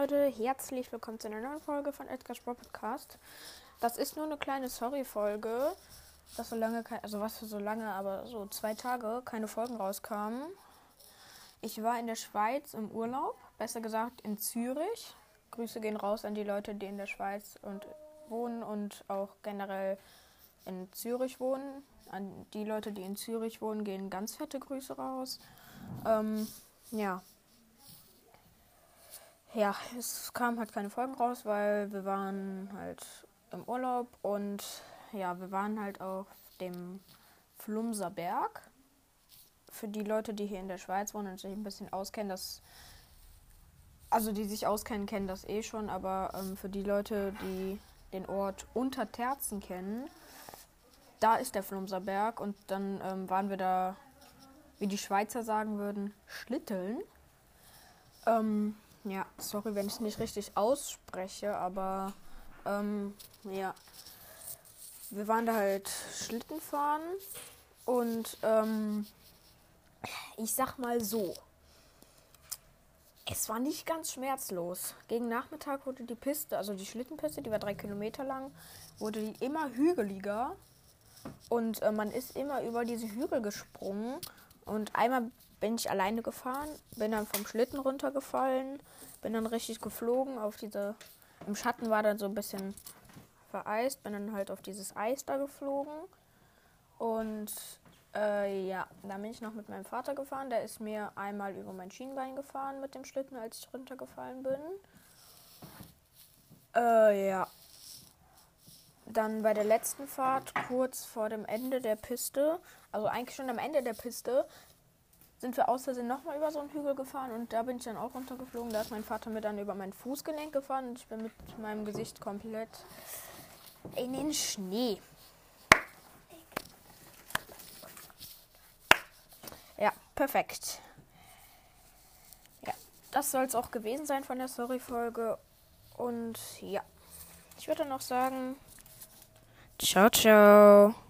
Leute, herzlich willkommen zu einer neuen Folge von Edgar's Brawl Podcast. Das ist nur eine kleine Sorry-Folge, dass so lange, also was für so lange, aber so zwei Tage keine Folgen rauskamen. Ich war in der Schweiz im Urlaub, besser gesagt in Zürich. Grüße gehen raus an die Leute, die in der Schweiz und wohnen und auch generell in Zürich wohnen. An die Leute, die in Zürich wohnen, gehen ganz fette Grüße raus. Ähm, ja, ja, es kam halt keine Folgen raus, weil wir waren halt im Urlaub und ja, wir waren halt auf dem Flumser Berg. Für die Leute, die hier in der Schweiz wohnen und sich ein bisschen auskennen, das also die sich auskennen, kennen das eh schon, aber ähm, für die Leute, die den Ort Unterterzen kennen, da ist der Flumser Berg und dann ähm, waren wir da, wie die Schweizer sagen würden, schlitteln. Ähm, ja, sorry, wenn ich es nicht richtig ausspreche, aber ähm, ja. Wir waren da halt Schlitten fahren und ähm, ich sag mal so. Es war nicht ganz schmerzlos. Gegen Nachmittag wurde die Piste, also die Schlittenpiste, die war drei Kilometer lang, wurde die immer hügeliger. Und äh, man ist immer über diese Hügel gesprungen. Und einmal bin ich alleine gefahren, bin dann vom Schlitten runtergefallen, bin dann richtig geflogen auf diese. Im Schatten war dann so ein bisschen vereist, bin dann halt auf dieses Eis da geflogen. Und äh, ja, dann bin ich noch mit meinem Vater gefahren. Der ist mir einmal über mein Schienbein gefahren mit dem Schlitten, als ich runtergefallen bin. Äh, ja. Dann bei der letzten Fahrt, kurz vor dem Ende der Piste, also eigentlich schon am Ende der Piste, sind wir aus Versehen nochmal über so einen Hügel gefahren und da bin ich dann auch runtergeflogen. Da ist mein Vater mir dann über mein Fußgelenk gefahren und ich bin mit meinem Gesicht komplett in den Schnee. Ja, perfekt. Ja, das soll es auch gewesen sein von der Story-Folge. Und ja, ich würde noch sagen, ciao, ciao.